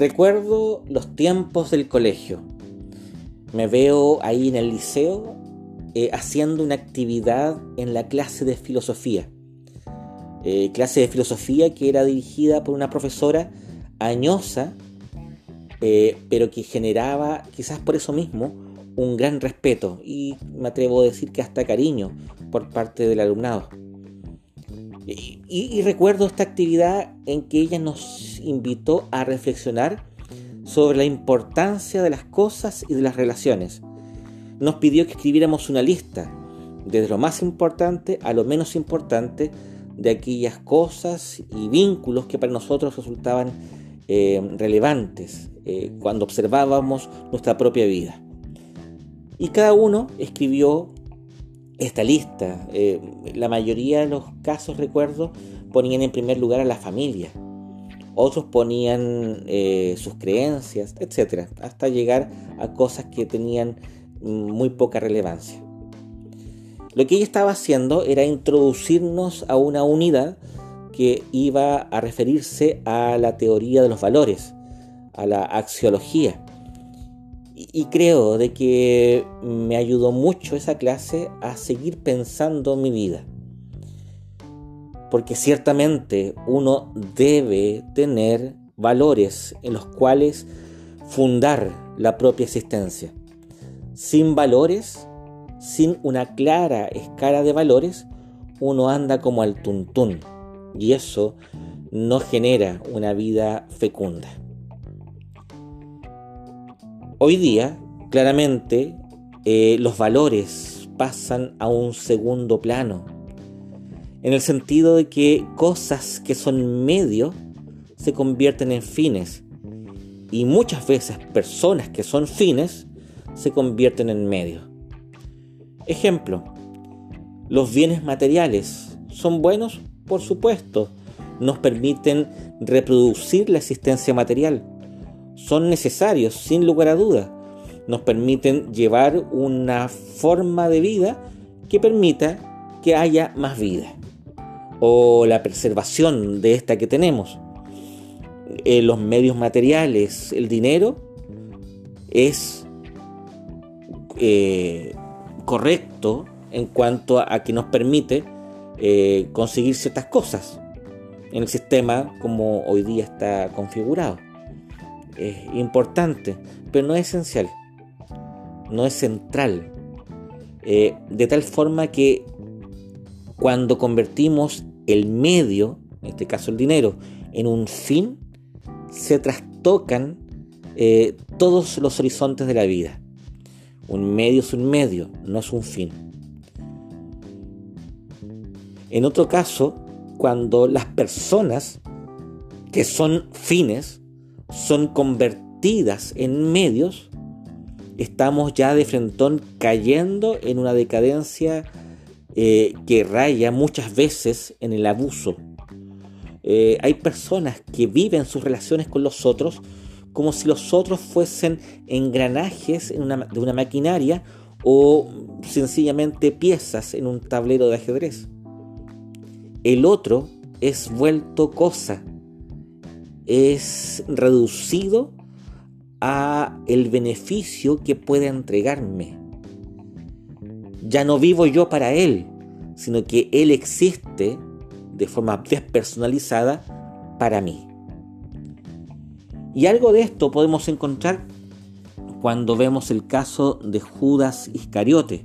Recuerdo los tiempos del colegio. Me veo ahí en el liceo eh, haciendo una actividad en la clase de filosofía. Eh, clase de filosofía que era dirigida por una profesora añosa, eh, pero que generaba, quizás por eso mismo, un gran respeto y me atrevo a decir que hasta cariño por parte del alumnado. Y, recuerdo esta actividad en que ella nos invitó a reflexionar sobre la importancia de las cosas y de las relaciones. Nos pidió que escribiéramos una lista, desde lo más importante a lo menos importante, de aquellas cosas y vínculos que para nosotros resultaban eh, relevantes eh, cuando observábamos nuestra propia vida. Y cada uno escribió esta lista. Eh, la mayoría de los casos, recuerdo, ponían en primer lugar a la familia. Otros ponían eh, sus creencias, etc. Hasta llegar a cosas que tenían muy poca relevancia. Lo que ella estaba haciendo era introducirnos a una unidad que iba a referirse a la teoría de los valores, a la axiología y creo de que me ayudó mucho esa clase a seguir pensando mi vida. Porque ciertamente uno debe tener valores en los cuales fundar la propia existencia. Sin valores, sin una clara escala de valores, uno anda como al tuntún y eso no genera una vida fecunda. Hoy día, claramente, eh, los valores pasan a un segundo plano, en el sentido de que cosas que son medios se convierten en fines, y muchas veces personas que son fines se convierten en medios. Ejemplo, los bienes materiales son buenos, por supuesto, nos permiten reproducir la existencia material, son necesarios, sin lugar a dudas. Nos permiten llevar una forma de vida que permita que haya más vida o la preservación de esta que tenemos. Eh, los medios materiales, el dinero, es eh, correcto en cuanto a, que nos permite eh, conseguir ciertas cosas en el sistema como hoy día está configurado es importante, pero no es esencial, no es central. Eh, de tal forma que cuando convertimos el medio, en este caso el dinero, en un fin, se trastocan eh, todos los horizontes de la vida. Un medio es un medio, no es un fin. En otro caso, cuando las personas que son fines son convertidas en medios, estamos ya de frentón cayendo en una decadencia eh, que raya muchas veces en el abuso. Eh, hay personas que viven sus relaciones con los otros como si los otros fuesen engranajes de una maquinaria o sencillamente piezas en un tablero de ajedrez. El otro es vuelto cosa, es reducido a el beneficio que puede entregarme. Ya no vivo yo para él, sino que él existe de forma despersonalizada para mí. Y algo de esto podemos encontrar cuando vemos el caso de Judas Iscariote.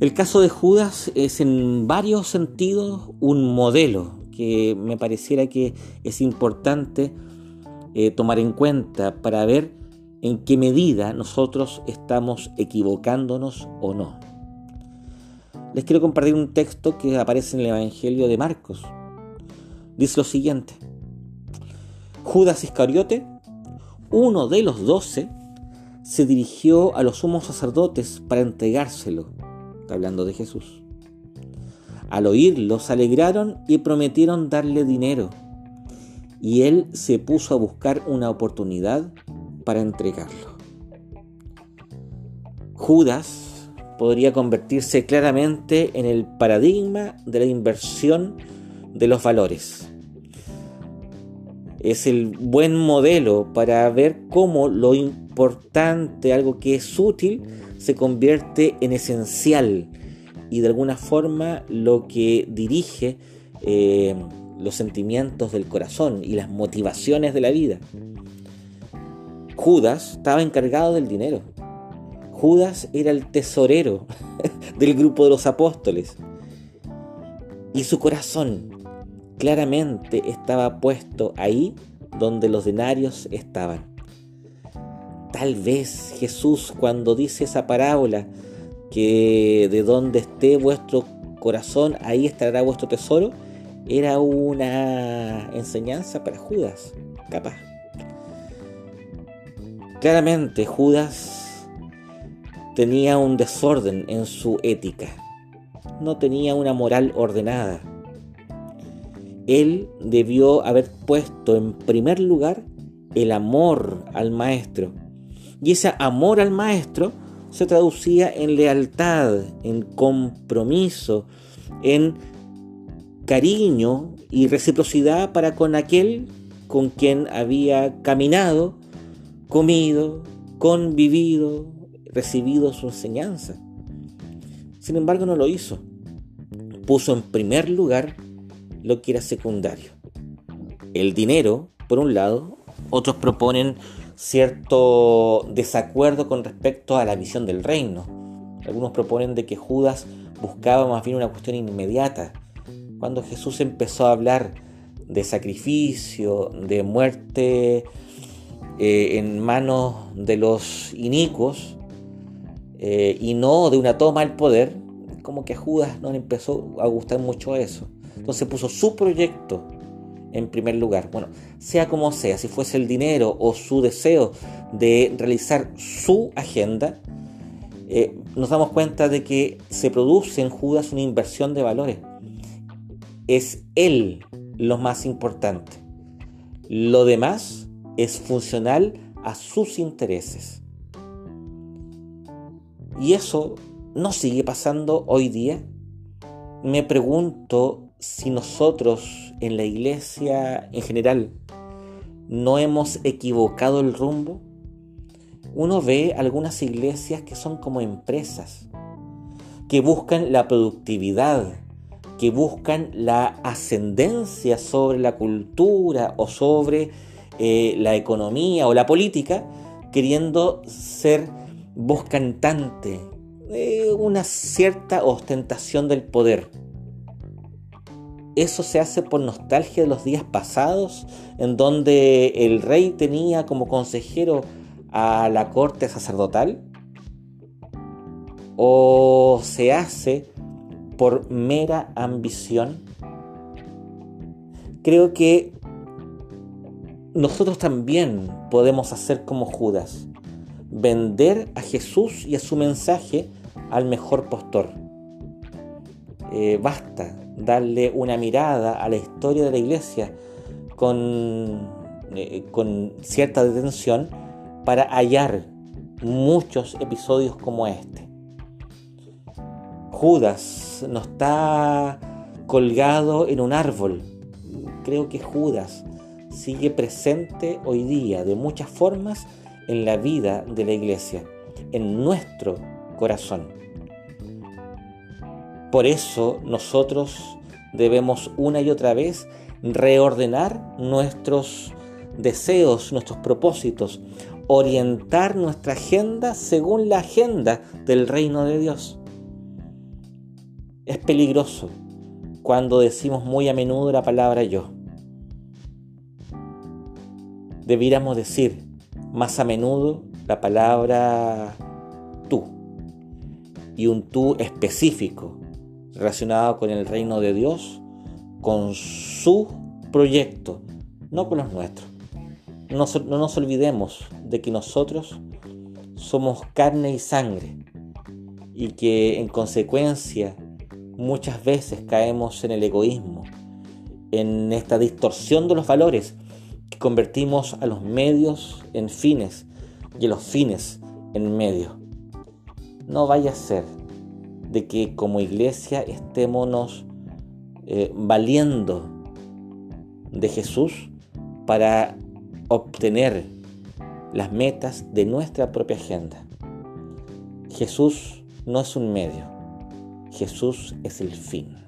El caso de Judas es en varios sentidos un modelo que me pareciera que es importante eh, tomar en cuenta para ver en qué medida nosotros estamos equivocándonos o no. Les quiero compartir un texto que aparece en el Evangelio de Marcos. Dice lo siguiente. Judas Iscariote, uno de los doce, se dirigió a los sumos sacerdotes para entregárselo, hablando de Jesús. Al oírlo se alegraron y prometieron darle dinero. Y él se puso a buscar una oportunidad para entregarlo. Judas podría convertirse claramente en el paradigma de la inversión de los valores. es el buen modelo para ver cómo lo importante, algo que es útil, se convierte en esencial y de alguna forma lo que dirige eh, los sentimientos del corazón y las motivaciones de la vida. Judas estaba encargado del dinero. Judas era el tesorero del grupo de los apóstoles. Y su corazón claramente estaba puesto ahí donde los denarios estaban. Tal vez Jesús cuando dice esa parábola que de donde esté vuestro corazón, ahí estará vuestro tesoro, era una enseñanza para Judas, capaz. Claramente Judas tenía un desorden en su ética, no tenía una moral ordenada. Él debió haber puesto en primer lugar el amor al maestro. Y ese amor al maestro se traducía en lealtad, en compromiso, en cariño y reciprocidad para con aquel con quien había caminado, comido, convivido, recibido su enseñanza. Sin embargo, no lo hizo. Puso en primer lugar lo que era secundario. El dinero, por un lado, otros proponen cierto desacuerdo con respecto a la visión del reino. Algunos proponen de que Judas buscaba más bien una cuestión inmediata. Cuando Jesús empezó a hablar de sacrificio, de muerte eh, en manos de los inicuos eh, y no de una toma del poder, como que a Judas no le empezó a gustar mucho eso. Entonces puso su proyecto en primer lugar. Bueno, sea como sea, si fuese el dinero o su deseo de realizar su agenda, eh, nos damos cuenta de que se produce en Judas una inversión de valores. Es él lo más importante. Lo demás es funcional a sus intereses. Y eso no sigue pasando hoy día. Me pregunto si nosotros en la iglesia en general no hemos equivocado el rumbo, uno ve algunas iglesias que son como empresas, que buscan la productividad, que buscan la ascendencia sobre la cultura o sobre eh, la economía o la política, queriendo ser voz cantante, de una cierta ostentación del poder eso se hace por nostalgia de los días pasados, en donde el rey tenía como consejero a la corte sacerdotal, o se hace por mera ambición. Creo que nosotros también podemos hacer como Judas, vender a Jesús y a su mensaje al mejor postor. Eh, basta darle una mirada a la historia de la iglesia con, eh, con cierta detención para hallar muchos episodios como este. Judas no está colgado en un árbol. Creo que Judas sigue presente hoy día de muchas formas en la vida de la iglesia, en nuestro corazón. Por eso nosotros debemos una y otra vez reordenar nuestros deseos, nuestros propósitos, orientar nuestra agenda según la agenda del reino de Dios. Es peligroso cuando decimos muy a menudo la palabra yo. Debiéramos decir más a menudo la palabra tú y un tú específico relacionado con el reino de Dios, con su proyecto, no con los nuestros. No, no nos olvidemos de que nosotros somos carne y sangre y que en consecuencia muchas veces caemos en el egoísmo, en esta distorsión de los valores que convertimos a los medios en fines y a los fines en medios. No vaya a ser de que como iglesia estémonos eh, valiendo de Jesús para obtener las metas de nuestra propia agenda. Jesús no es un medio, Jesús es el fin.